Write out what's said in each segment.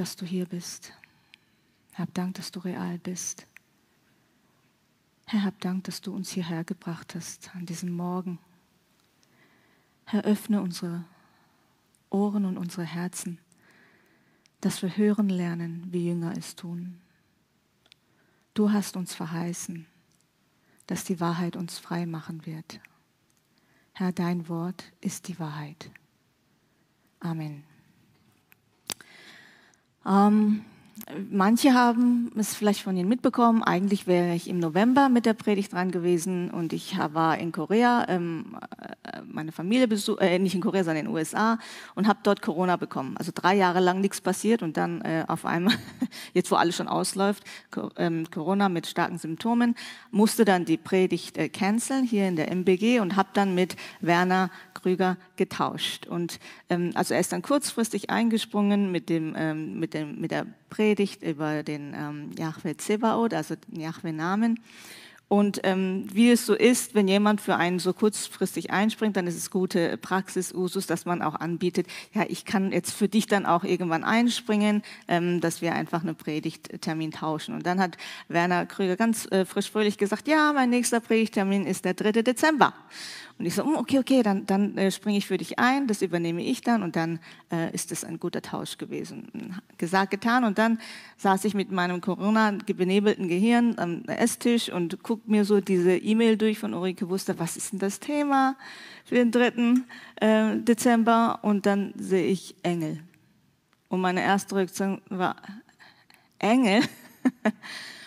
Dass du hier bist. Hab Dank, dass du real bist. Herr, hab Dank, dass du uns hierher gebracht hast an diesem Morgen. Herr, öffne unsere Ohren und unsere Herzen, dass wir hören lernen, wie Jünger es tun. Du hast uns verheißen, dass die Wahrheit uns frei machen wird. Herr, dein Wort ist die Wahrheit. Amen. Ähm, manche haben es vielleicht von Ihnen mitbekommen. Eigentlich wäre ich im November mit der Predigt dran gewesen und ich war in Korea, ähm, äh, meine Familie besucht, äh, nicht in Korea, sondern in den USA und habe dort Corona bekommen. Also drei Jahre lang nichts passiert und dann äh, auf einmal, jetzt wo alles schon ausläuft, ähm, Corona mit starken Symptomen, musste dann die Predigt äh, canceln hier in der MBG und habe dann mit Werner Krüger getauscht. Und ähm, also er ist dann kurzfristig eingesprungen mit dem, ähm, mit dem, mit der Predigt über den ähm, Yahweh Zebaoth, also den Yahweh-Namen. Und ähm, wie es so ist, wenn jemand für einen so kurzfristig einspringt, dann ist es gute Praxis, Usus, dass man auch anbietet, ja, ich kann jetzt für dich dann auch irgendwann einspringen, ähm, dass wir einfach einen Predigttermin tauschen. Und dann hat Werner Krüger ganz äh, frisch fröhlich gesagt, ja, mein nächster Predigttermin ist der 3. Dezember. Und ich so, hm, okay, okay, dann, dann äh, springe ich für dich ein, das übernehme ich dann und dann äh, ist das ein guter Tausch gewesen. Gesagt, getan und dann saß ich mit meinem Corona-benebelten Gehirn am Esstisch und guckte mir so diese E-Mail durch von Ulrike Wuster, was ist denn das Thema für den 3. Äh, Dezember und dann sehe ich Engel. Und meine erste Reaktion war, Engel? und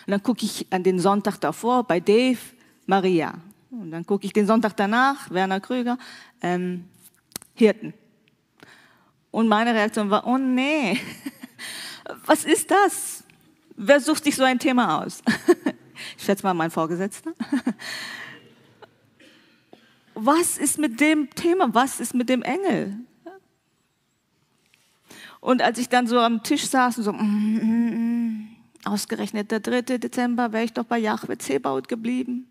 dann gucke ich an den Sonntag davor bei Dave, Maria. Und dann gucke ich den Sonntag danach, Werner Krüger, ähm, Hirten. Und meine Reaktion war, oh nee, was ist das? Wer sucht sich so ein Thema aus? Ich schätze mal mein Vorgesetzter. Was ist mit dem Thema? Was ist mit dem Engel? Und als ich dann so am Tisch saß und so, mm, mm, mm, ausgerechnet der 3. Dezember, wäre ich doch bei Jahwe Zebaut geblieben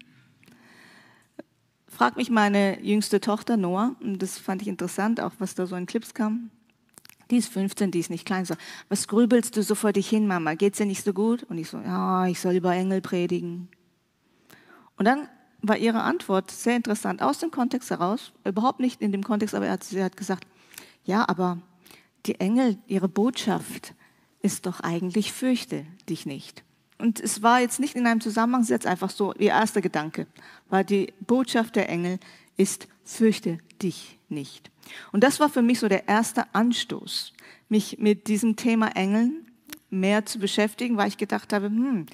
fragt mich meine jüngste Tochter Noah, und das fand ich interessant, auch was da so in Clips kam. Die ist 15, die ist nicht klein. So, was grübelst du so vor dich hin, Mama? Geht's dir nicht so gut? Und ich so, ja, ich soll über Engel predigen. Und dann war ihre Antwort sehr interessant, aus dem Kontext heraus, überhaupt nicht in dem Kontext, aber sie hat gesagt, ja, aber die Engel, ihre Botschaft ist doch eigentlich, fürchte dich nicht. Und es war jetzt nicht in einem Zusammenhang, es ist jetzt einfach so, ihr erster Gedanke war die Botschaft der Engel ist, fürchte dich nicht. Und das war für mich so der erste Anstoß, mich mit diesem Thema Engeln mehr zu beschäftigen, weil ich gedacht habe, hm,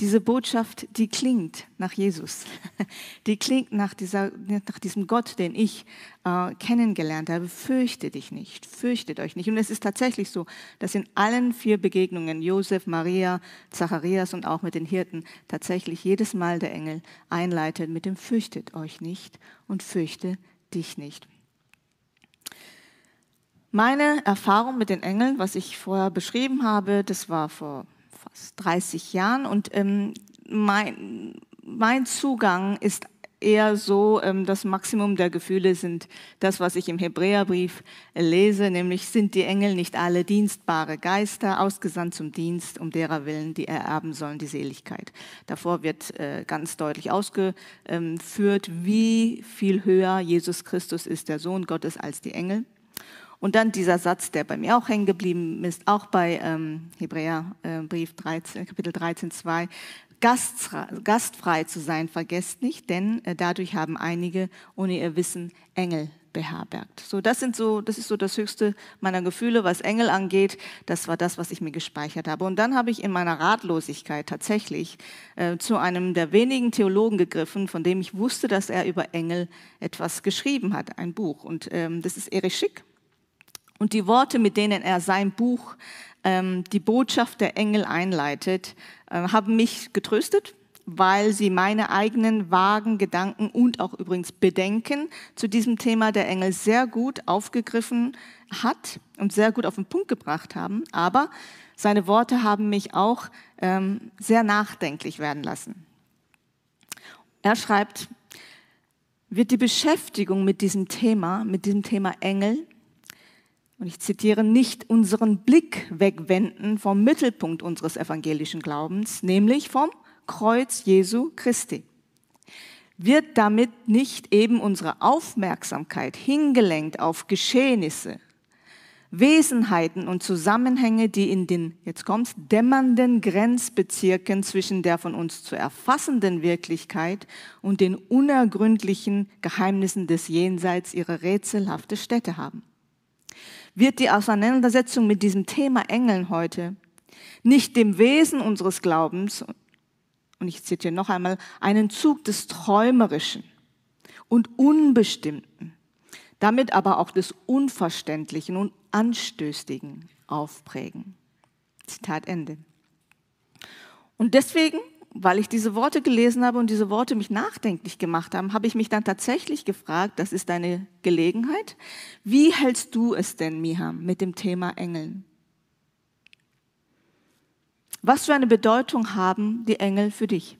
diese Botschaft, die klingt nach Jesus. Die klingt nach, dieser, nach diesem Gott, den ich äh, kennengelernt habe. Fürchte dich nicht, fürchtet euch nicht. Und es ist tatsächlich so, dass in allen vier Begegnungen, Josef, Maria, Zacharias und auch mit den Hirten, tatsächlich jedes Mal der Engel einleitet mit dem Fürchtet euch nicht und fürchte dich nicht. Meine Erfahrung mit den Engeln, was ich vorher beschrieben habe, das war vor fast 30 Jahren und ähm, mein, mein Zugang ist eher so, ähm, das Maximum der Gefühle sind das, was ich im Hebräerbrief lese, nämlich sind die Engel nicht alle dienstbare Geister, ausgesandt zum Dienst, um derer willen, die ererben sollen, die Seligkeit. Davor wird äh, ganz deutlich ausgeführt, wie viel höher Jesus Christus ist, der Sohn Gottes, als die Engel. Und dann dieser Satz, der bei mir auch hängen geblieben ist, auch bei ähm, Hebräerbrief äh, 13, Kapitel 13, 2. Gastfrei, zu sein, vergesst nicht, denn äh, dadurch haben einige ohne ihr Wissen Engel beherbergt. So, das sind so, das ist so das höchste meiner Gefühle, was Engel angeht. Das war das, was ich mir gespeichert habe. Und dann habe ich in meiner Ratlosigkeit tatsächlich äh, zu einem der wenigen Theologen gegriffen, von dem ich wusste, dass er über Engel etwas geschrieben hat, ein Buch. Und ähm, das ist Erich Schick. Und die Worte, mit denen er sein Buch ähm, Die Botschaft der Engel einleitet, äh, haben mich getröstet, weil sie meine eigenen vagen Gedanken und auch übrigens Bedenken zu diesem Thema der Engel sehr gut aufgegriffen hat und sehr gut auf den Punkt gebracht haben. Aber seine Worte haben mich auch ähm, sehr nachdenklich werden lassen. Er schreibt, wird die Beschäftigung mit diesem Thema, mit diesem Thema Engel, und ich zitiere, nicht unseren Blick wegwenden vom Mittelpunkt unseres evangelischen Glaubens, nämlich vom Kreuz Jesu Christi. Wird damit nicht eben unsere Aufmerksamkeit hingelenkt auf Geschehnisse, Wesenheiten und Zusammenhänge, die in den, jetzt kommt's, dämmernden Grenzbezirken zwischen der von uns zu erfassenden Wirklichkeit und den unergründlichen Geheimnissen des Jenseits ihre rätselhafte Stätte haben. Wird die Auseinandersetzung mit diesem Thema Engeln heute nicht dem Wesen unseres Glaubens, und ich zitiere noch einmal, einen Zug des Träumerischen und Unbestimmten, damit aber auch des Unverständlichen und Anstößigen aufprägen. Zitat Ende. Und deswegen, weil ich diese Worte gelesen habe und diese Worte mich nachdenklich gemacht haben, habe ich mich dann tatsächlich gefragt, das ist deine Gelegenheit, wie hältst du es denn, Miham, mit dem Thema Engeln? Was für eine Bedeutung haben die Engel für dich?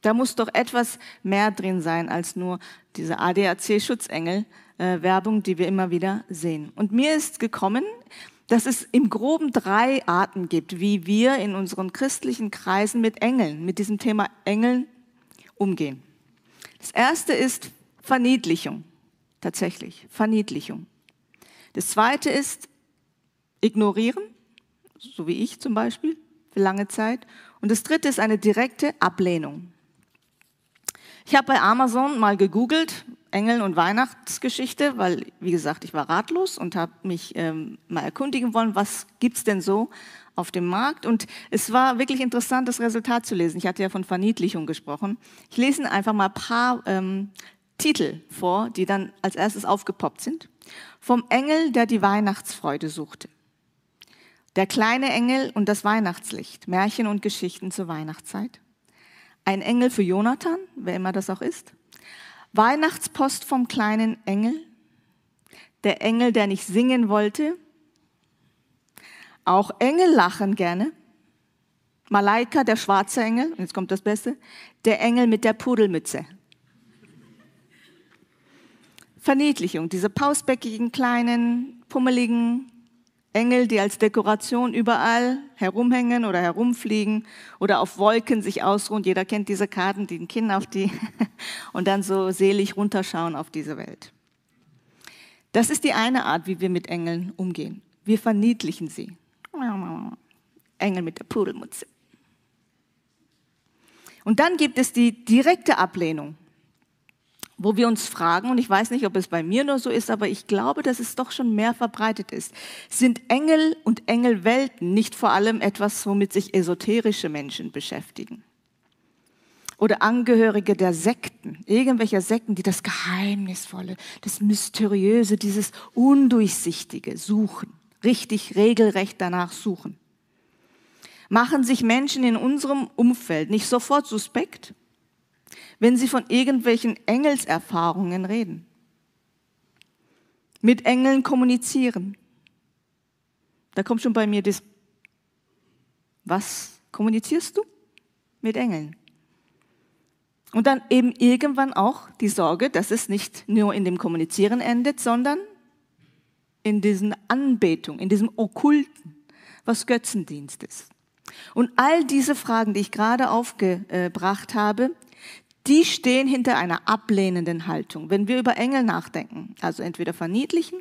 Da muss doch etwas mehr drin sein als nur diese ADAC-Schutzengel-Werbung, die wir immer wieder sehen. Und mir ist gekommen, dass es im groben drei Arten gibt, wie wir in unseren christlichen Kreisen mit Engeln, mit diesem Thema Engeln umgehen. Das erste ist Verniedlichung, tatsächlich, Verniedlichung. Das zweite ist Ignorieren, so wie ich zum Beispiel, für lange Zeit. Und das dritte ist eine direkte Ablehnung. Ich habe bei Amazon mal gegoogelt, Engel und Weihnachtsgeschichte, weil, wie gesagt, ich war ratlos und habe mich ähm, mal erkundigen wollen, was gibt's denn so auf dem Markt. Und es war wirklich interessant, das Resultat zu lesen. Ich hatte ja von Verniedlichung gesprochen. Ich lese einfach mal ein paar ähm, Titel vor, die dann als erstes aufgepoppt sind. Vom Engel, der die Weihnachtsfreude suchte. Der kleine Engel und das Weihnachtslicht. Märchen und Geschichten zur Weihnachtszeit. Ein Engel für Jonathan, wer immer das auch ist. Weihnachtspost vom kleinen Engel. Der Engel, der nicht singen wollte. Auch Engel lachen gerne. Malaika, der schwarze Engel. Jetzt kommt das Beste. Der Engel mit der Pudelmütze. Verniedlichung. Diese pausbäckigen, kleinen, pummeligen, Engel, die als Dekoration überall herumhängen oder herumfliegen oder auf Wolken sich ausruhen. Jeder kennt diese Karten, die ein Kinn auf die und dann so selig runterschauen auf diese Welt. Das ist die eine Art, wie wir mit Engeln umgehen. Wir verniedlichen sie. Engel mit der Pudelmutze. Und dann gibt es die direkte Ablehnung wo wir uns fragen, und ich weiß nicht, ob es bei mir nur so ist, aber ich glaube, dass es doch schon mehr verbreitet ist. Sind Engel und Engelwelten nicht vor allem etwas, womit sich esoterische Menschen beschäftigen? Oder Angehörige der Sekten, irgendwelcher Sekten, die das Geheimnisvolle, das Mysteriöse, dieses Undurchsichtige suchen, richtig regelrecht danach suchen. Machen sich Menschen in unserem Umfeld nicht sofort suspekt? Wenn sie von irgendwelchen Engelserfahrungen reden. Mit Engeln kommunizieren. Da kommt schon bei mir das, was kommunizierst du? Mit Engeln. Und dann eben irgendwann auch die Sorge, dass es nicht nur in dem Kommunizieren endet, sondern in diesen Anbetung, in diesem Okkulten, was Götzendienst ist. Und all diese Fragen, die ich gerade aufgebracht habe, die stehen hinter einer ablehnenden Haltung. Wenn wir über Engel nachdenken, also entweder verniedlichen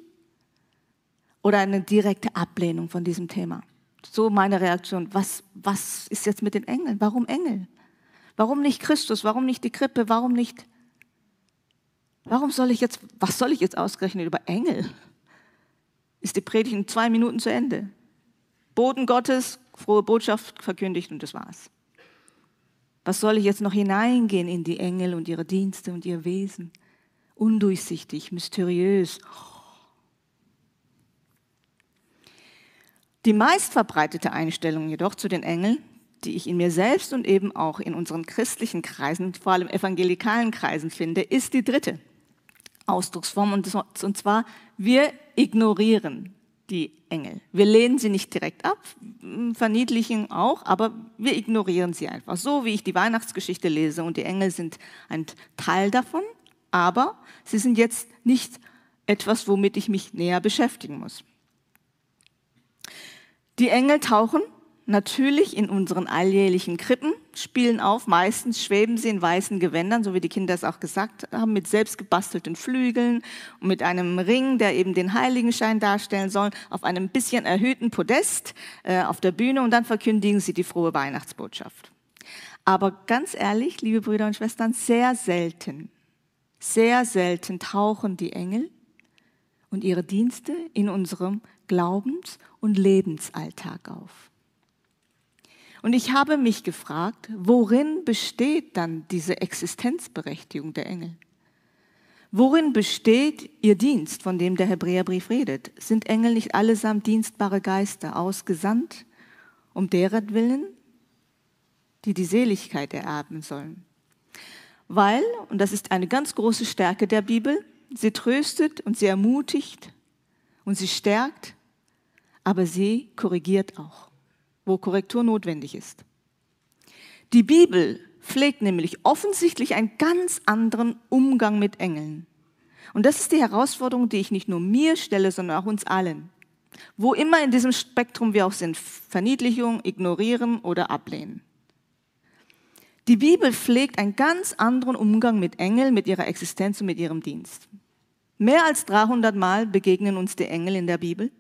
oder eine direkte Ablehnung von diesem Thema. So meine Reaktion. Was, was ist jetzt mit den Engeln? Warum Engel? Warum nicht Christus? Warum nicht die Krippe? Warum nicht? Warum soll ich jetzt, was soll ich jetzt ausgerechnet über Engel? Ist die Predigt in zwei Minuten zu Ende. Boden Gottes, frohe Botschaft verkündigt und das war's. Was soll ich jetzt noch hineingehen in die Engel und ihre Dienste und ihr Wesen? Undurchsichtig, mysteriös. Die meistverbreitete Einstellung jedoch zu den Engeln, die ich in mir selbst und eben auch in unseren christlichen Kreisen, vor allem evangelikalen Kreisen finde, ist die dritte Ausdrucksform und zwar wir ignorieren die Engel. Wir lehnen sie nicht direkt ab, verniedlichen auch, aber wir ignorieren sie einfach. So wie ich die Weihnachtsgeschichte lese und die Engel sind ein Teil davon, aber sie sind jetzt nicht etwas, womit ich mich näher beschäftigen muss. Die Engel tauchen natürlich in unseren alljährlichen Krippen, spielen auf. Meistens schweben sie in weißen Gewändern, so wie die Kinder es auch gesagt haben, mit selbst gebastelten Flügeln und mit einem Ring, der eben den Heiligenschein darstellen soll, auf einem bisschen erhöhten Podest äh, auf der Bühne und dann verkündigen sie die frohe Weihnachtsbotschaft. Aber ganz ehrlich, liebe Brüder und Schwestern, sehr selten, sehr selten tauchen die Engel und ihre Dienste in unserem Glaubens- und Lebensalltag auf. Und ich habe mich gefragt, worin besteht dann diese Existenzberechtigung der Engel? Worin besteht ihr Dienst, von dem der Hebräerbrief redet? Sind Engel nicht allesamt dienstbare Geister, ausgesandt, um deren Willen, die die Seligkeit ererben sollen? Weil, und das ist eine ganz große Stärke der Bibel, sie tröstet und sie ermutigt und sie stärkt, aber sie korrigiert auch wo Korrektur notwendig ist. Die Bibel pflegt nämlich offensichtlich einen ganz anderen Umgang mit Engeln. Und das ist die Herausforderung, die ich nicht nur mir stelle, sondern auch uns allen. Wo immer in diesem Spektrum wir auch sind, Verniedlichung, ignorieren oder ablehnen. Die Bibel pflegt einen ganz anderen Umgang mit Engeln, mit ihrer Existenz und mit ihrem Dienst. Mehr als 300 Mal begegnen uns die Engel in der Bibel.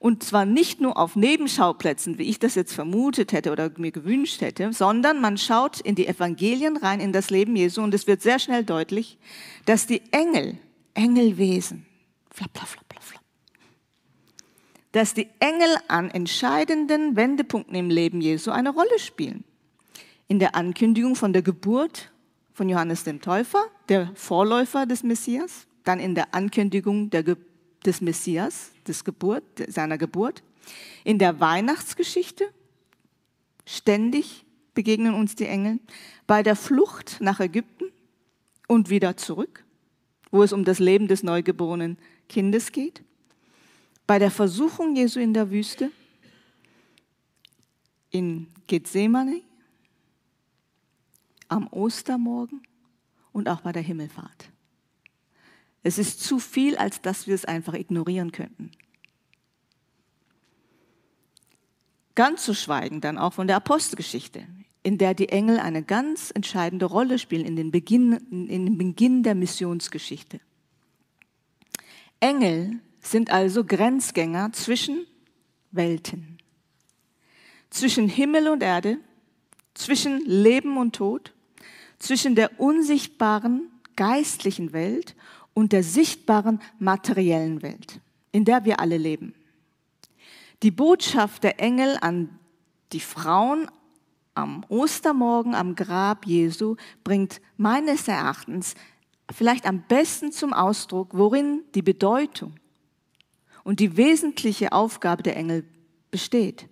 Und zwar nicht nur auf Nebenschauplätzen, wie ich das jetzt vermutet hätte oder mir gewünscht hätte, sondern man schaut in die Evangelien rein, in das Leben Jesu und es wird sehr schnell deutlich, dass die Engel, Engelwesen, flap, flap, flap, flap, flap, dass die Engel an entscheidenden Wendepunkten im Leben Jesu eine Rolle spielen. In der Ankündigung von der Geburt von Johannes dem Täufer, der Vorläufer des Messias, dann in der Ankündigung der Geburt des Messias, des Geburt, seiner Geburt. In der Weihnachtsgeschichte ständig begegnen uns die Engel. Bei der Flucht nach Ägypten und wieder zurück, wo es um das Leben des neugeborenen Kindes geht. Bei der Versuchung Jesu in der Wüste, in Gethsemane, am Ostermorgen und auch bei der Himmelfahrt. Es ist zu viel, als dass wir es einfach ignorieren könnten. Ganz zu schweigen dann auch von der Apostelgeschichte, in der die Engel eine ganz entscheidende Rolle spielen in den Beginn, in den Beginn der Missionsgeschichte. Engel sind also Grenzgänger zwischen Welten, zwischen Himmel und Erde, zwischen Leben und Tod, zwischen der unsichtbaren geistlichen Welt und der sichtbaren materiellen Welt, in der wir alle leben. Die Botschaft der Engel an die Frauen am Ostermorgen am Grab Jesu bringt meines Erachtens vielleicht am besten zum Ausdruck, worin die Bedeutung und die wesentliche Aufgabe der Engel besteht.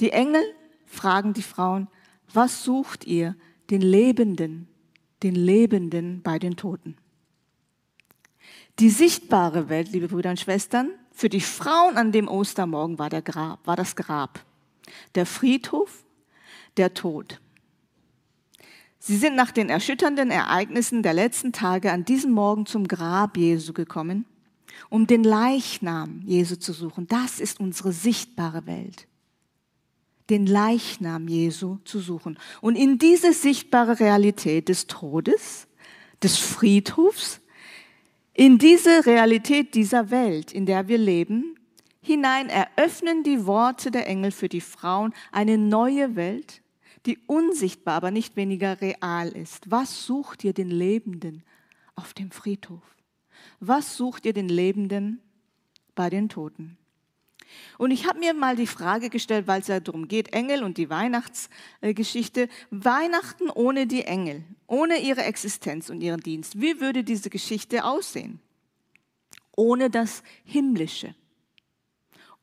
Die Engel fragen die Frauen, was sucht ihr den Lebenden den Lebenden bei den Toten. Die sichtbare Welt, liebe Brüder und Schwestern, für die Frauen an dem Ostermorgen war, der Grab, war das Grab, der Friedhof, der Tod. Sie sind nach den erschütternden Ereignissen der letzten Tage an diesem Morgen zum Grab Jesu gekommen, um den Leichnam Jesu zu suchen. Das ist unsere sichtbare Welt den Leichnam Jesu zu suchen. Und in diese sichtbare Realität des Todes, des Friedhofs, in diese Realität dieser Welt, in der wir leben, hinein eröffnen die Worte der Engel für die Frauen eine neue Welt, die unsichtbar, aber nicht weniger real ist. Was sucht ihr den Lebenden auf dem Friedhof? Was sucht ihr den Lebenden bei den Toten? Und ich habe mir mal die Frage gestellt, weil es ja darum geht, Engel und die Weihnachtsgeschichte, Weihnachten ohne die Engel, ohne ihre Existenz und ihren Dienst. Wie würde diese Geschichte aussehen? Ohne das Himmlische,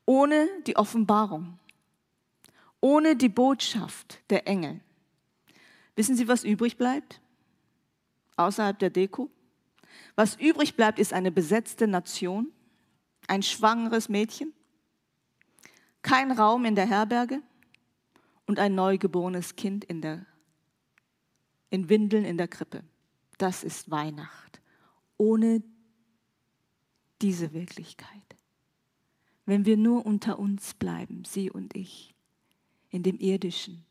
ohne die Offenbarung, ohne die Botschaft der Engel. Wissen Sie, was übrig bleibt? Außerhalb der Deko? Was übrig bleibt, ist eine besetzte Nation, ein schwangeres Mädchen, kein Raum in der Herberge und ein neugeborenes Kind in, der, in Windeln in der Krippe. Das ist Weihnacht. Ohne diese Wirklichkeit. Wenn wir nur unter uns bleiben, Sie und ich, in dem irdischen.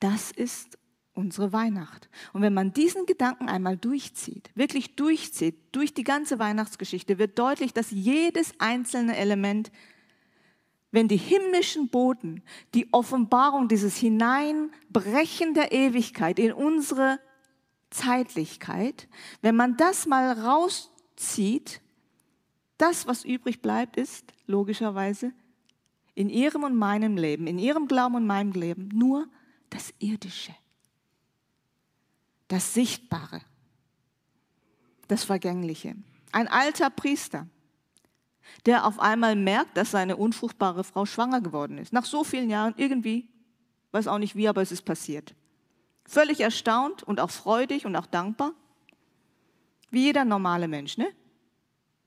Das ist unsere Weihnacht. Und wenn man diesen Gedanken einmal durchzieht, wirklich durchzieht, durch die ganze Weihnachtsgeschichte, wird deutlich, dass jedes einzelne Element, wenn die himmlischen Boten, die Offenbarung dieses Hineinbrechen der Ewigkeit in unsere Zeitlichkeit, wenn man das mal rauszieht, das, was übrig bleibt, ist logischerweise in ihrem und meinem Leben, in ihrem Glauben und meinem Leben nur das Irdische das Sichtbare, das Vergängliche. Ein alter Priester, der auf einmal merkt, dass seine unfruchtbare Frau schwanger geworden ist. Nach so vielen Jahren irgendwie, weiß auch nicht wie, aber es ist passiert. Völlig erstaunt und auch freudig und auch dankbar. Wie jeder normale Mensch, ne?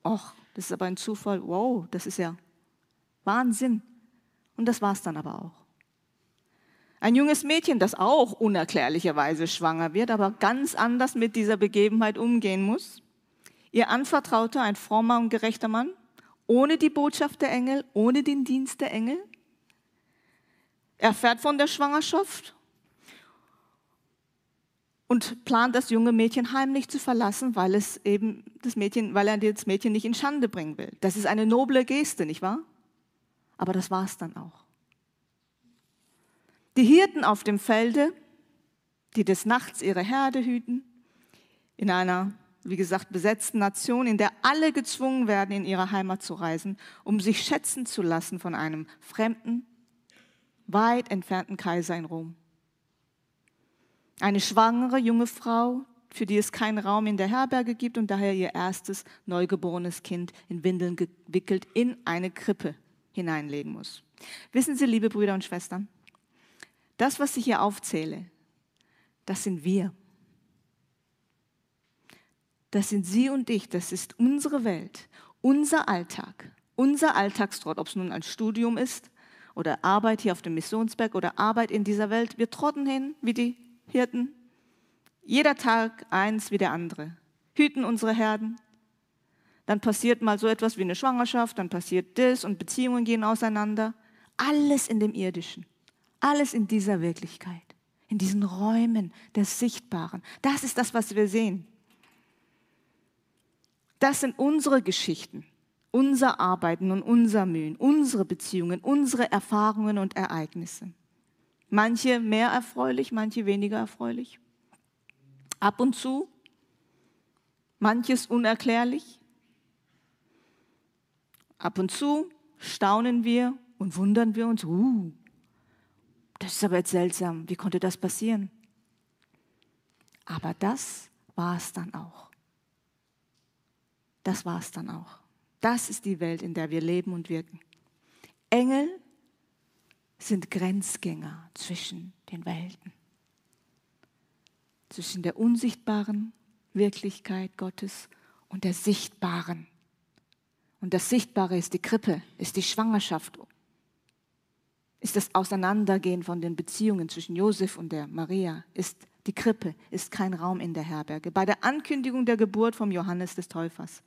Och, das ist aber ein Zufall. Wow, das ist ja Wahnsinn. Und das war es dann aber auch. Ein junges Mädchen, das auch unerklärlicherweise schwanger wird, aber ganz anders mit dieser Begebenheit umgehen muss. Ihr Anvertrauter, ein frommer und gerechter Mann, ohne die Botschaft der Engel, ohne den Dienst der Engel, erfährt von der Schwangerschaft und plant das junge Mädchen heimlich zu verlassen, weil es eben das Mädchen, weil er das Mädchen nicht in Schande bringen will. Das ist eine noble Geste, nicht wahr? Aber das war es dann auch. Die Hirten auf dem Felde, die des Nachts ihre Herde hüten, in einer, wie gesagt, besetzten Nation, in der alle gezwungen werden, in ihre Heimat zu reisen, um sich schätzen zu lassen von einem fremden, weit entfernten Kaiser in Rom. Eine schwangere junge Frau, für die es keinen Raum in der Herberge gibt und daher ihr erstes neugeborenes Kind in Windeln gewickelt in eine Krippe hineinlegen muss. Wissen Sie, liebe Brüder und Schwestern, das, was ich hier aufzähle, das sind wir. Das sind Sie und ich, das ist unsere Welt, unser Alltag, unser Alltagstrott, ob es nun ein Studium ist oder Arbeit hier auf dem Missionsberg oder Arbeit in dieser Welt. Wir trotten hin wie die Hirten, jeder Tag eins wie der andere, hüten unsere Herden. Dann passiert mal so etwas wie eine Schwangerschaft, dann passiert das und Beziehungen gehen auseinander. Alles in dem Irdischen. Alles in dieser Wirklichkeit, in diesen Räumen des Sichtbaren. Das ist das, was wir sehen. Das sind unsere Geschichten, unser Arbeiten und unser Mühen, unsere Beziehungen, unsere Erfahrungen und Ereignisse. Manche mehr erfreulich, manche weniger erfreulich. Ab und zu, manches unerklärlich. Ab und zu staunen wir und wundern wir uns, uh, das ist aber jetzt seltsam, wie konnte das passieren? Aber das war es dann auch. Das war es dann auch. Das ist die Welt, in der wir leben und wirken. Engel sind Grenzgänger zwischen den Welten, zwischen der unsichtbaren Wirklichkeit Gottes und der sichtbaren. Und das Sichtbare ist die Krippe, ist die Schwangerschaft ist das Auseinandergehen von den Beziehungen zwischen Josef und der Maria, ist die Krippe, ist kein Raum in der Herberge. Bei der Ankündigung der Geburt vom Johannes des Täufers,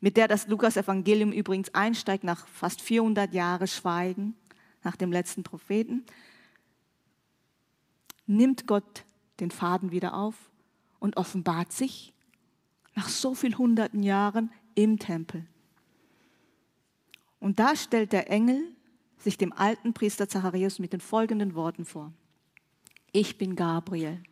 mit der das Lukas-Evangelium übrigens einsteigt nach fast 400 Jahren Schweigen, nach dem letzten Propheten, nimmt Gott den Faden wieder auf und offenbart sich nach so vielen hunderten Jahren im Tempel. Und da stellt der Engel sich dem alten Priester Zacharias mit den folgenden Worten vor. Ich bin Gabriel.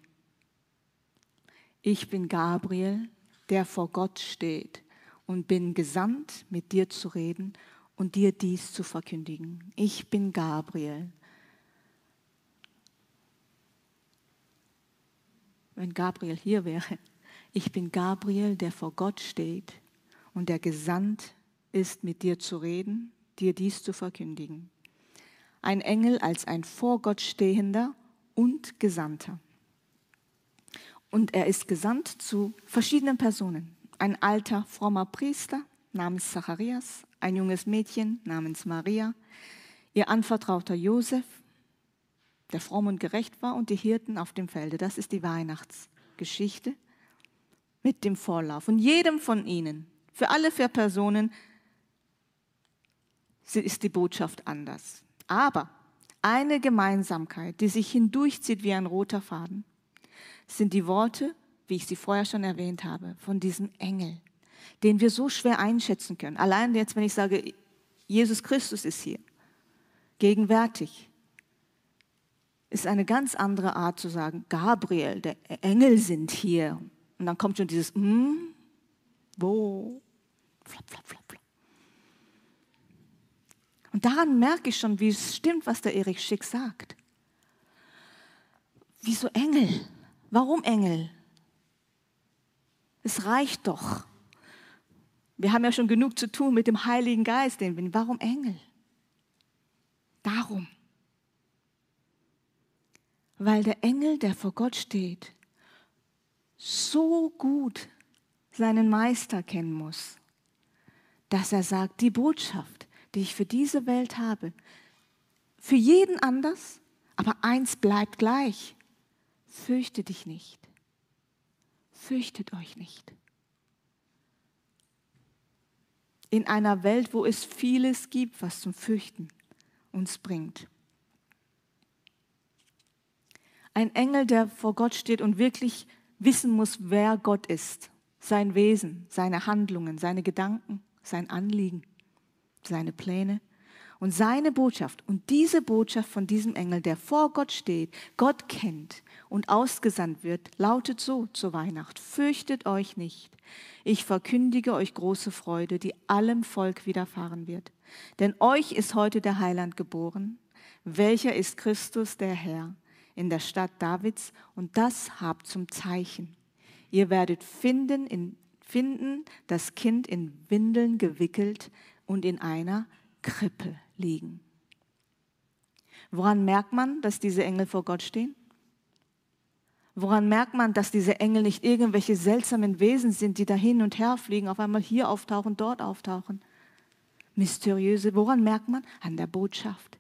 Ich bin Gabriel, der vor Gott steht und bin gesandt, mit dir zu reden und dir dies zu verkündigen. Ich bin Gabriel. Wenn Gabriel hier wäre, ich bin Gabriel, der vor Gott steht und der gesandt ist, mit dir zu reden dir dies zu verkündigen. Ein Engel als ein vor Gott stehender und Gesandter. Und er ist gesandt zu verschiedenen Personen. Ein alter, frommer Priester namens Zacharias, ein junges Mädchen namens Maria, ihr Anvertrauter Josef, der fromm und gerecht war, und die Hirten auf dem Felde. Das ist die Weihnachtsgeschichte mit dem Vorlauf. Und jedem von ihnen, für alle vier Personen, ist die Botschaft anders. Aber eine Gemeinsamkeit, die sich hindurchzieht wie ein roter Faden, sind die Worte, wie ich sie vorher schon erwähnt habe, von diesem Engel, den wir so schwer einschätzen können. Allein jetzt, wenn ich sage, Jesus Christus ist hier, gegenwärtig, ist eine ganz andere Art zu sagen, Gabriel, der Engel sind hier. Und dann kommt schon dieses, mm, wo? Flop, flop, flop, flop. Und daran merke ich schon, wie es stimmt, was der Erich Schick sagt. Wieso Engel? Warum Engel? Es reicht doch. Wir haben ja schon genug zu tun mit dem Heiligen Geist. Warum Engel? Darum. Weil der Engel, der vor Gott steht, so gut seinen Meister kennen muss, dass er sagt, die Botschaft, die ich für diese Welt habe, für jeden anders, aber eins bleibt gleich. Fürchte dich nicht. Fürchtet euch nicht. In einer Welt, wo es vieles gibt, was zum Fürchten uns bringt. Ein Engel, der vor Gott steht und wirklich wissen muss, wer Gott ist, sein Wesen, seine Handlungen, seine Gedanken, sein Anliegen, seine Pläne und seine Botschaft. Und diese Botschaft von diesem Engel, der vor Gott steht, Gott kennt und ausgesandt wird, lautet so zur Weihnacht. Fürchtet euch nicht. Ich verkündige euch große Freude, die allem Volk widerfahren wird. Denn euch ist heute der Heiland geboren, welcher ist Christus der Herr in der Stadt Davids und das habt zum Zeichen. Ihr werdet finden, in, finden das Kind in Windeln gewickelt und in einer Krippe liegen. Woran merkt man, dass diese Engel vor Gott stehen? Woran merkt man, dass diese Engel nicht irgendwelche seltsamen Wesen sind, die da hin und her fliegen, auf einmal hier auftauchen, dort auftauchen? Mysteriöse. Woran merkt man? An der Botschaft.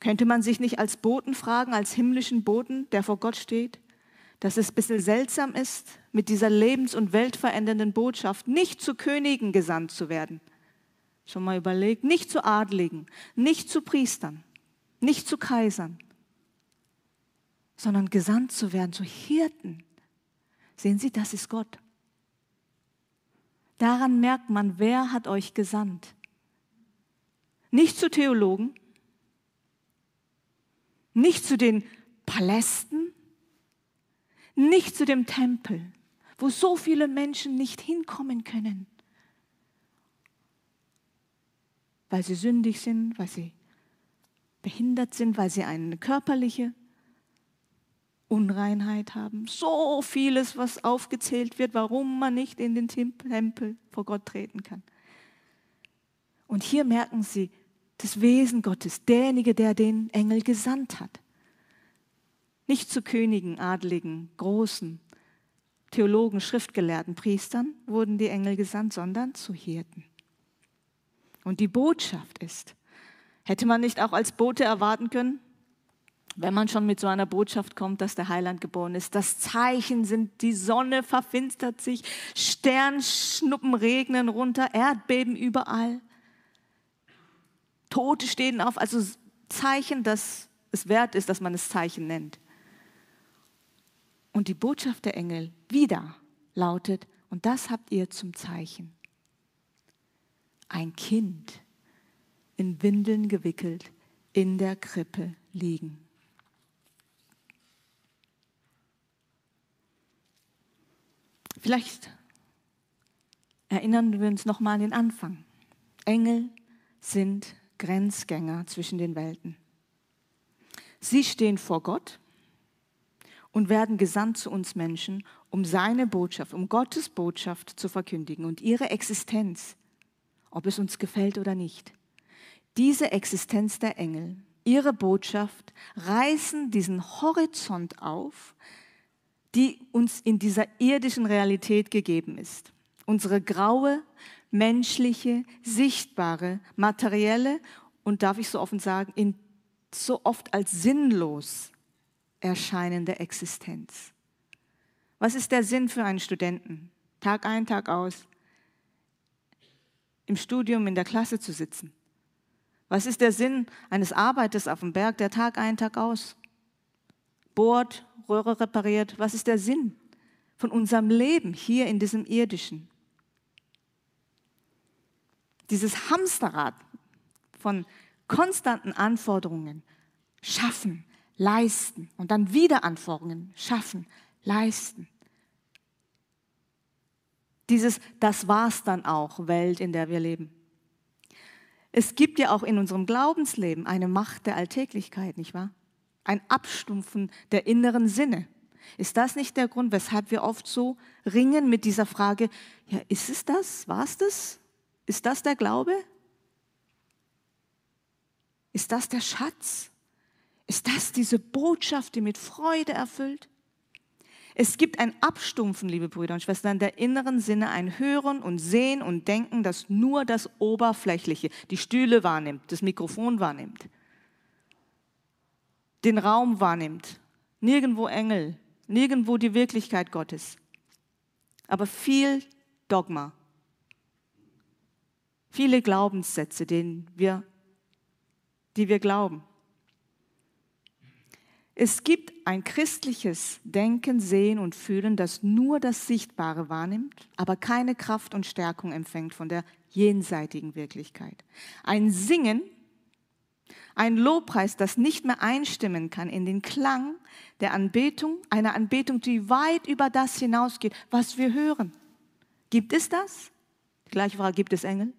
Könnte man sich nicht als Boten fragen, als himmlischen Boten, der vor Gott steht, dass es ein bisschen seltsam ist, mit dieser lebens- und weltverändernden Botschaft nicht zu Königen gesandt zu werden? Schon mal überlegt, nicht zu Adligen, nicht zu Priestern, nicht zu Kaisern, sondern gesandt zu werden zu Hirten. Sehen Sie, das ist Gott. Daran merkt man, wer hat euch gesandt. Nicht zu Theologen, nicht zu den Palästen, nicht zu dem Tempel, wo so viele Menschen nicht hinkommen können, weil sie sündig sind, weil sie behindert sind, weil sie eine körperliche Unreinheit haben. So vieles, was aufgezählt wird, warum man nicht in den Tempel vor Gott treten kann. Und hier merken sie, das Wesen Gottes, derjenige, der den Engel gesandt hat. Nicht zu Königen, Adligen, Großen, Theologen, Schriftgelehrten, Priestern wurden die Engel gesandt, sondern zu Hirten. Und die Botschaft ist, hätte man nicht auch als Bote erwarten können, wenn man schon mit so einer Botschaft kommt, dass der Heiland geboren ist. Das Zeichen sind, die Sonne verfinstert sich, Sternschnuppen regnen runter, Erdbeben überall. Tote stehen auf, also Zeichen, dass es wert ist, dass man es Zeichen nennt. Und die Botschaft der Engel wieder lautet, und das habt ihr zum Zeichen. Ein Kind in Windeln gewickelt in der Krippe liegen. Vielleicht erinnern wir uns nochmal an den Anfang. Engel sind Grenzgänger zwischen den Welten. Sie stehen vor Gott und werden gesandt zu uns Menschen, um seine Botschaft, um Gottes Botschaft zu verkündigen und ihre Existenz, ob es uns gefällt oder nicht. Diese Existenz der Engel, ihre Botschaft reißen diesen Horizont auf, die uns in dieser irdischen Realität gegeben ist. Unsere graue, menschliche, sichtbare, materielle und darf ich so offen sagen, in so oft als sinnlos erscheinende Existenz. Was ist der Sinn für einen Studenten? Tag ein, Tag aus, im Studium in der Klasse zu sitzen. Was ist der Sinn eines Arbeiters auf dem Berg, der Tag ein, Tag aus bohrt, Röhre repariert? Was ist der Sinn von unserem Leben hier in diesem irdischen? Dieses Hamsterrad von konstanten Anforderungen, schaffen, leisten und dann wieder Anforderungen, schaffen, leisten. Dieses, das war's dann auch, Welt, in der wir leben. Es gibt ja auch in unserem Glaubensleben eine Macht der Alltäglichkeit, nicht wahr? Ein Abstumpfen der inneren Sinne. Ist das nicht der Grund, weshalb wir oft so ringen mit dieser Frage, ja, ist es das? War es das? Ist das der Glaube? Ist das der Schatz? Ist das diese Botschaft, die mit Freude erfüllt? Es gibt ein Abstumpfen, liebe Brüder und Schwestern, der inneren Sinne, ein Hören und Sehen und Denken, das nur das Oberflächliche, die Stühle wahrnimmt, das Mikrofon wahrnimmt, den Raum wahrnimmt. Nirgendwo Engel, nirgendwo die Wirklichkeit Gottes. Aber viel Dogma, viele Glaubenssätze, denen wir, die wir glauben. Es gibt ein christliches Denken, Sehen und Fühlen, das nur das Sichtbare wahrnimmt, aber keine Kraft und Stärkung empfängt von der jenseitigen Wirklichkeit. Ein Singen, ein Lobpreis, das nicht mehr einstimmen kann in den Klang der Anbetung, eine Anbetung, die weit über das hinausgeht, was wir hören. Gibt es das? Die gleiche Frage, gibt es Engel?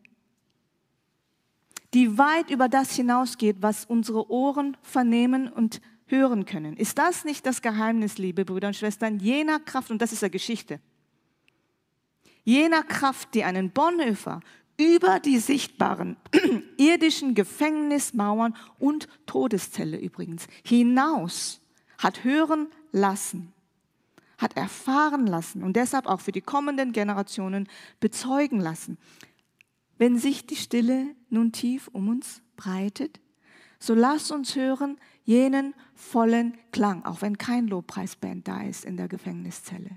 Die weit über das hinausgeht, was unsere Ohren vernehmen und hören können. Ist das nicht das Geheimnis, liebe Brüder und Schwestern, jener Kraft, und das ist ja Geschichte, jener Kraft, die einen Bonhoeffer über die sichtbaren irdischen Gefängnismauern und Todeszelle übrigens hinaus hat hören lassen, hat erfahren lassen und deshalb auch für die kommenden Generationen bezeugen lassen. Wenn sich die Stille nun tief um uns breitet, so lass uns hören jenen vollen Klang, auch wenn kein Lobpreisband da ist in der Gefängniszelle.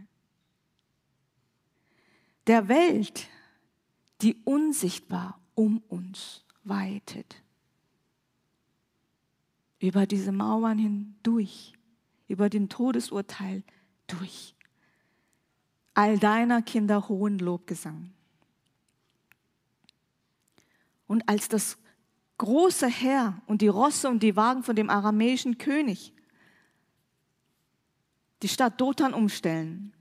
Der Welt, die unsichtbar um uns weitet. Über diese Mauern hindurch, über den Todesurteil durch. All deiner Kinder hohen Lobgesang. Und als das große Heer und die Rosse und die Wagen von dem aramäischen König die Stadt Dothan umstellen.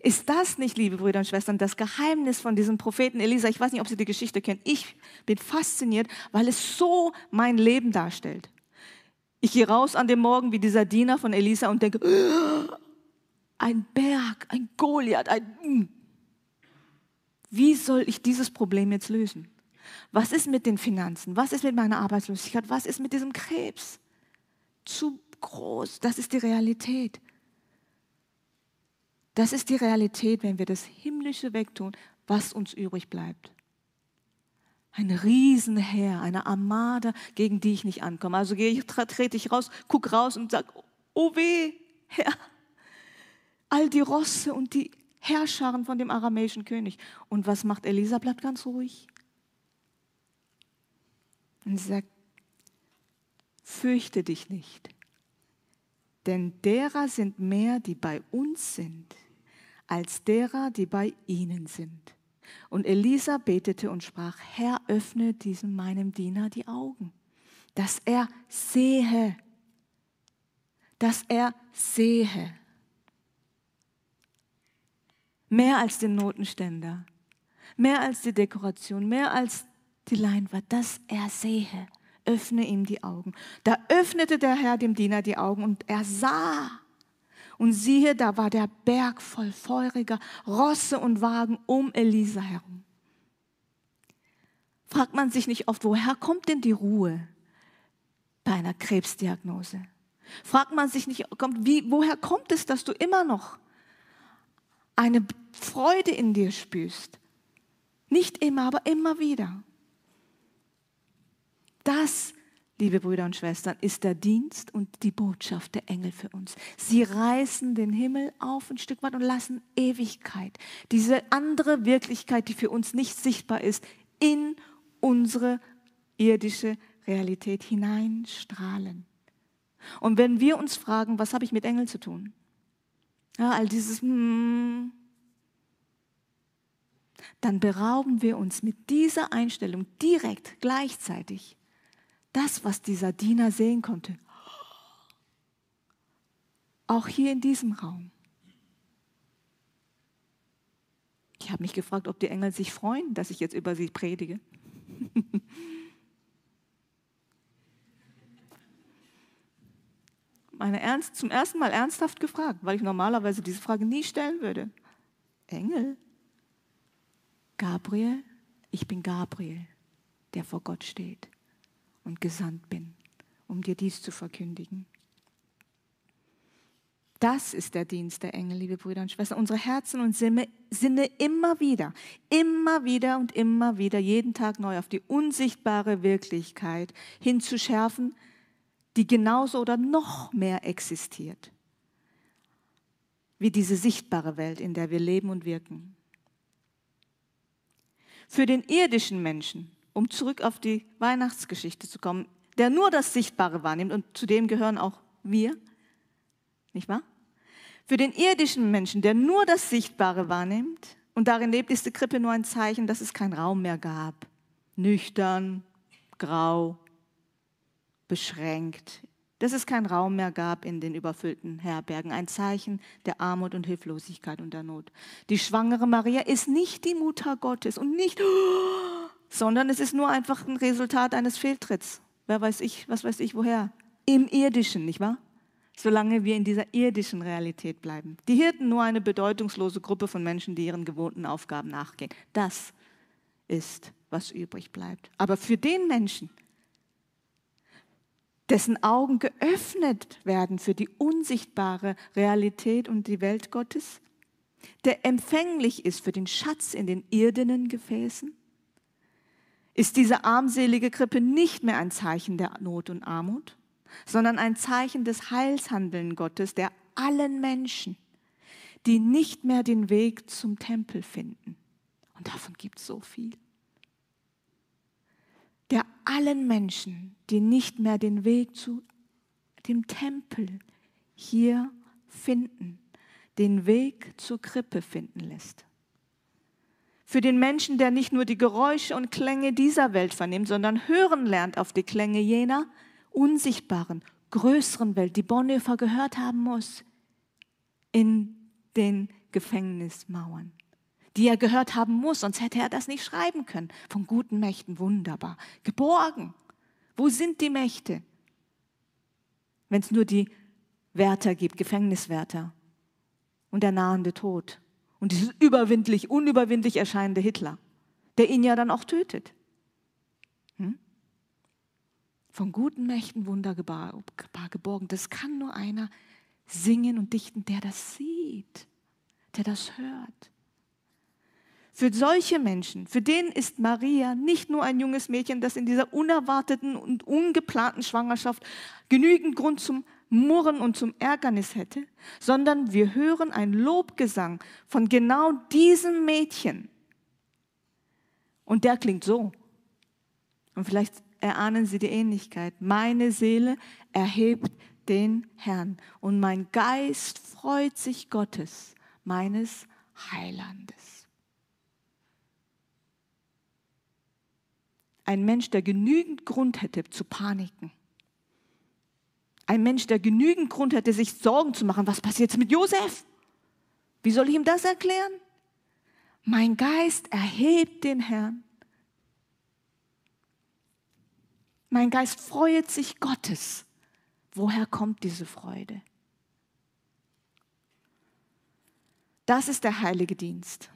Ist das nicht, liebe Brüder und Schwestern, das Geheimnis von diesem Propheten Elisa? Ich weiß nicht, ob Sie die Geschichte kennen. Ich bin fasziniert, weil es so mein Leben darstellt. Ich gehe raus an dem Morgen wie dieser Diener von Elisa und denke, ein Berg, ein Goliath, ein... Mm. Wie soll ich dieses Problem jetzt lösen? Was ist mit den Finanzen? Was ist mit meiner Arbeitslosigkeit? Was ist mit diesem Krebs? Zu groß. Das ist die Realität. Das ist die Realität, wenn wir das Himmlische wegtun, was uns übrig bleibt. Ein Riesenheer, eine Armada, gegen die ich nicht ankomme. Also gehe ich, trete ich raus, gucke raus und sage, oh weh, Herr, all die Rosse und die Herrscharen von dem aramäischen König. Und was macht Elisa? Bleibt ganz ruhig. Und sie sagt, fürchte dich nicht, denn derer sind mehr, die bei uns sind, als derer, die bei ihnen sind. Und Elisa betete und sprach, Herr, öffne diesem meinem Diener die Augen, dass er sehe, dass er sehe. Mehr als den Notenständer, mehr als die Dekoration, mehr als die Leinwand, dass er sehe. Öffne ihm die Augen. Da öffnete der Herr dem Diener die Augen und er sah. Und siehe, da war der Berg voll feuriger Rosse und Wagen um Elisa herum. Fragt man sich nicht oft, woher kommt denn die Ruhe bei einer Krebsdiagnose? Fragt man sich nicht, wie, woher kommt es, dass du immer noch eine Freude in dir spürst? Nicht immer, aber immer wieder. Das liebe Brüder und Schwestern, ist der Dienst und die Botschaft der Engel für uns. Sie reißen den Himmel auf ein Stück weit und lassen Ewigkeit, diese andere Wirklichkeit, die für uns nicht sichtbar ist, in unsere irdische Realität hineinstrahlen. Und wenn wir uns fragen, was habe ich mit Engeln zu tun? Ja, all dieses, hmm, dann berauben wir uns mit dieser Einstellung direkt gleichzeitig das, was dieser Diener sehen konnte. Auch hier in diesem Raum. Ich habe mich gefragt, ob die Engel sich freuen, dass ich jetzt über sie predige. Meine Ernst, zum ersten Mal ernsthaft gefragt, weil ich normalerweise diese Frage nie stellen würde. Engel? Gabriel? Ich bin Gabriel, der vor Gott steht und gesandt bin, um dir dies zu verkündigen. Das ist der Dienst der Engel, liebe Brüder und Schwestern. Unsere Herzen und Sinne, Sinne immer wieder, immer wieder und immer wieder, jeden Tag neu auf die unsichtbare Wirklichkeit hinzuschärfen, die genauso oder noch mehr existiert wie diese sichtbare Welt, in der wir leben und wirken. Für den irdischen Menschen um zurück auf die Weihnachtsgeschichte zu kommen, der nur das Sichtbare wahrnimmt und zu dem gehören auch wir, nicht wahr? Für den irdischen Menschen, der nur das Sichtbare wahrnimmt und darin lebt, ist die Krippe nur ein Zeichen, dass es keinen Raum mehr gab. Nüchtern, grau, beschränkt, dass es keinen Raum mehr gab in den überfüllten Herbergen. Ein Zeichen der Armut und Hilflosigkeit und der Not. Die schwangere Maria ist nicht die Mutter Gottes und nicht, sondern es ist nur einfach ein Resultat eines Fehltritts. Wer weiß ich, was weiß ich woher? Im irdischen, nicht wahr? Solange wir in dieser irdischen Realität bleiben. Die Hirten nur eine bedeutungslose Gruppe von Menschen, die ihren gewohnten Aufgaben nachgehen. Das ist, was übrig bleibt. Aber für den Menschen, dessen Augen geöffnet werden für die unsichtbare Realität und die Welt Gottes, der empfänglich ist für den Schatz in den irdenen Gefäßen, ist diese armselige Krippe nicht mehr ein Zeichen der Not und Armut, sondern ein Zeichen des Heilshandeln Gottes, der allen Menschen, die nicht mehr den Weg zum Tempel finden, und davon gibt es so viel, der allen Menschen, die nicht mehr den Weg zu dem Tempel hier finden, den Weg zur Krippe finden lässt. Für den Menschen, der nicht nur die Geräusche und Klänge dieser Welt vernimmt, sondern hören lernt auf die Klänge jener unsichtbaren, größeren Welt, die Bonhoeffer gehört haben muss, in den Gefängnismauern, die er gehört haben muss, sonst hätte er das nicht schreiben können. Von guten Mächten, wunderbar. Geborgen. Wo sind die Mächte? Wenn es nur die Wärter gibt, Gefängniswärter und der nahende Tod. Und dieses überwindlich, unüberwindlich erscheinende Hitler, der ihn ja dann auch tötet. Hm? Von guten Mächten wunderbar geborgen. Das kann nur einer singen und dichten, der das sieht, der das hört. Für solche Menschen, für den ist Maria nicht nur ein junges Mädchen, das in dieser unerwarteten und ungeplanten Schwangerschaft genügend Grund zum Murren und zum Ärgernis hätte, sondern wir hören ein Lobgesang von genau diesem Mädchen. Und der klingt so. Und vielleicht erahnen Sie die Ähnlichkeit. Meine Seele erhebt den Herrn und mein Geist freut sich Gottes, meines Heilandes. Ein Mensch, der genügend Grund hätte zu paniken, ein Mensch, der genügend Grund hätte, sich Sorgen zu machen, was passiert jetzt mit Josef? Wie soll ich ihm das erklären? Mein Geist erhebt den Herrn. Mein Geist freut sich Gottes. Woher kommt diese Freude? Das ist der heilige Dienst,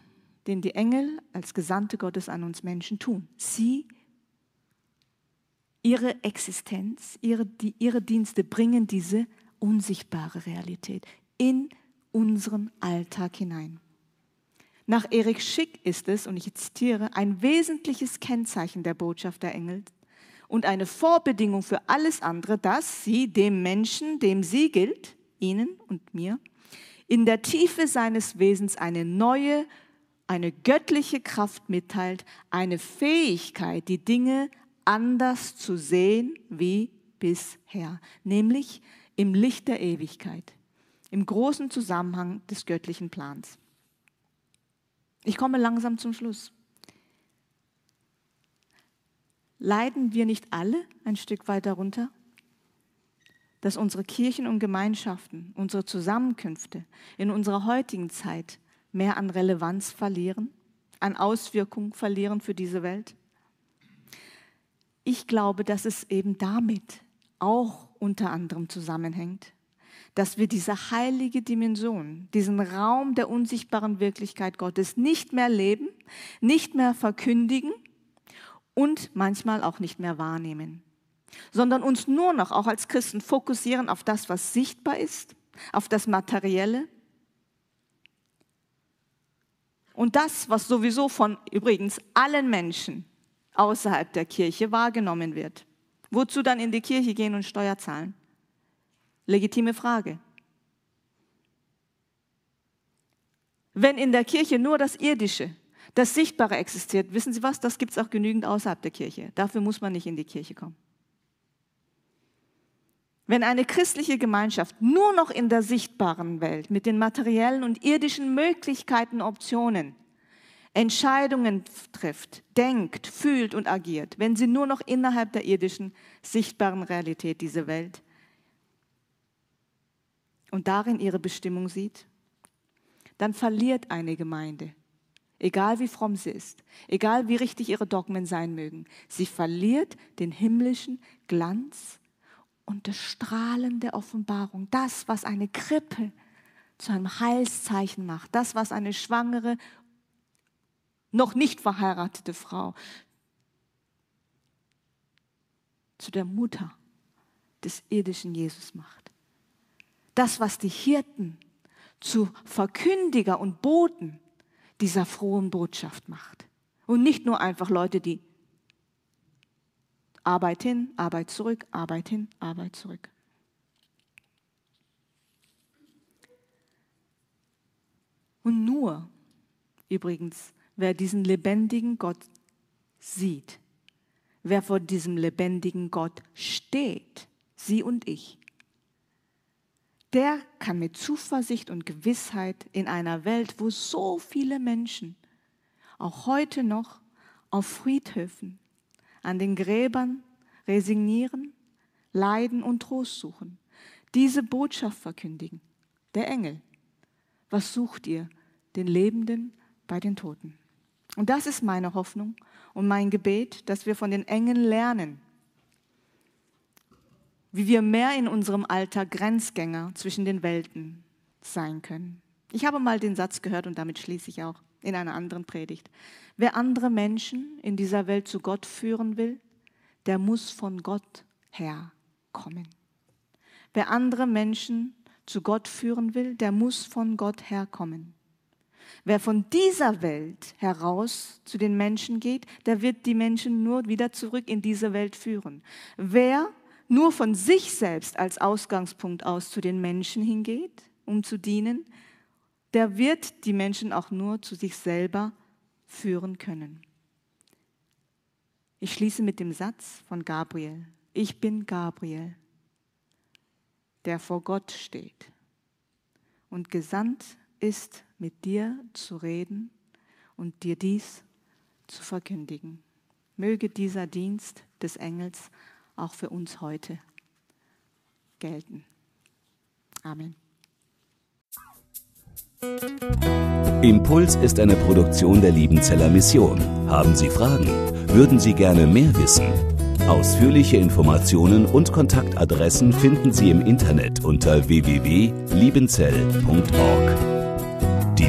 den die Engel als Gesandte Gottes an uns Menschen tun. Sie, ihre Existenz, ihre, die, ihre Dienste bringen diese unsichtbare Realität in unseren Alltag hinein. Nach Erik Schick ist es, und ich zitiere, ein wesentliches Kennzeichen der Botschaft der Engel und eine Vorbedingung für alles andere, dass sie dem Menschen, dem sie gilt, Ihnen und mir, in der Tiefe seines Wesens eine neue, eine göttliche Kraft mitteilt, eine Fähigkeit, die Dinge anders zu sehen wie bisher, nämlich im Licht der Ewigkeit, im großen Zusammenhang des göttlichen Plans. Ich komme langsam zum Schluss. Leiden wir nicht alle ein Stück weit darunter, dass unsere Kirchen und Gemeinschaften, unsere Zusammenkünfte in unserer heutigen Zeit mehr an Relevanz verlieren, an Auswirkungen verlieren für diese Welt? Ich glaube, dass es eben damit auch unter anderem zusammenhängt, dass wir diese heilige Dimension, diesen Raum der unsichtbaren Wirklichkeit Gottes nicht mehr leben, nicht mehr verkündigen und manchmal auch nicht mehr wahrnehmen, sondern uns nur noch auch als Christen fokussieren auf das, was sichtbar ist, auf das Materielle. Und das, was sowieso von übrigens allen Menschen außerhalb der Kirche wahrgenommen wird. Wozu dann in die Kirche gehen und Steuer zahlen? Legitime Frage. Wenn in der Kirche nur das Irdische, das Sichtbare existiert, wissen Sie was, das gibt es auch genügend außerhalb der Kirche. Dafür muss man nicht in die Kirche kommen. Wenn eine christliche Gemeinschaft nur noch in der sichtbaren Welt mit den materiellen und irdischen Möglichkeiten, Optionen, Entscheidungen trifft, denkt, fühlt und agiert, wenn sie nur noch innerhalb der irdischen, sichtbaren Realität diese Welt und darin ihre Bestimmung sieht, dann verliert eine Gemeinde, egal wie fromm sie ist, egal wie richtig ihre Dogmen sein mögen, sie verliert den himmlischen Glanz und das Strahlen der Offenbarung, das, was eine Krippe zu einem Heilszeichen macht, das, was eine schwangere, noch nicht verheiratete Frau zu der Mutter des irdischen Jesus macht das, was die Hirten zu Verkündiger und Boten dieser frohen Botschaft macht. Und nicht nur einfach Leute, die Arbeit hin, Arbeit zurück, Arbeit hin, Arbeit zurück. Und nur, übrigens, wer diesen lebendigen Gott sieht, wer vor diesem lebendigen Gott steht, Sie und ich, der kann mit Zuversicht und Gewissheit in einer Welt, wo so viele Menschen auch heute noch auf Friedhöfen, an den Gräbern resignieren, leiden und Trost suchen, diese Botschaft verkündigen. Der Engel, was sucht ihr? Den Lebenden bei den Toten. Und das ist meine Hoffnung und mein Gebet, dass wir von den Engeln lernen, wie wir mehr in unserem Alltag Grenzgänger zwischen den Welten sein können. Ich habe mal den Satz gehört und damit schließe ich auch in einer anderen Predigt. Wer andere Menschen in dieser Welt zu Gott führen will, der muss von Gott herkommen. Wer andere Menschen zu Gott führen will, der muss von Gott herkommen. Wer von dieser Welt heraus zu den Menschen geht, der wird die Menschen nur wieder zurück in diese Welt führen. Wer nur von sich selbst als Ausgangspunkt aus zu den Menschen hingeht, um zu dienen, der wird die Menschen auch nur zu sich selber führen können. Ich schließe mit dem Satz von Gabriel. Ich bin Gabriel, der vor Gott steht und gesandt ist, mit dir zu reden und dir dies zu verkündigen. Möge dieser Dienst des Engels auch für uns heute gelten. Amen. Impuls ist eine Produktion der Liebenzeller Mission. Haben Sie Fragen? Würden Sie gerne mehr wissen? Ausführliche Informationen und Kontaktadressen finden Sie im Internet unter www.liebenzell.org.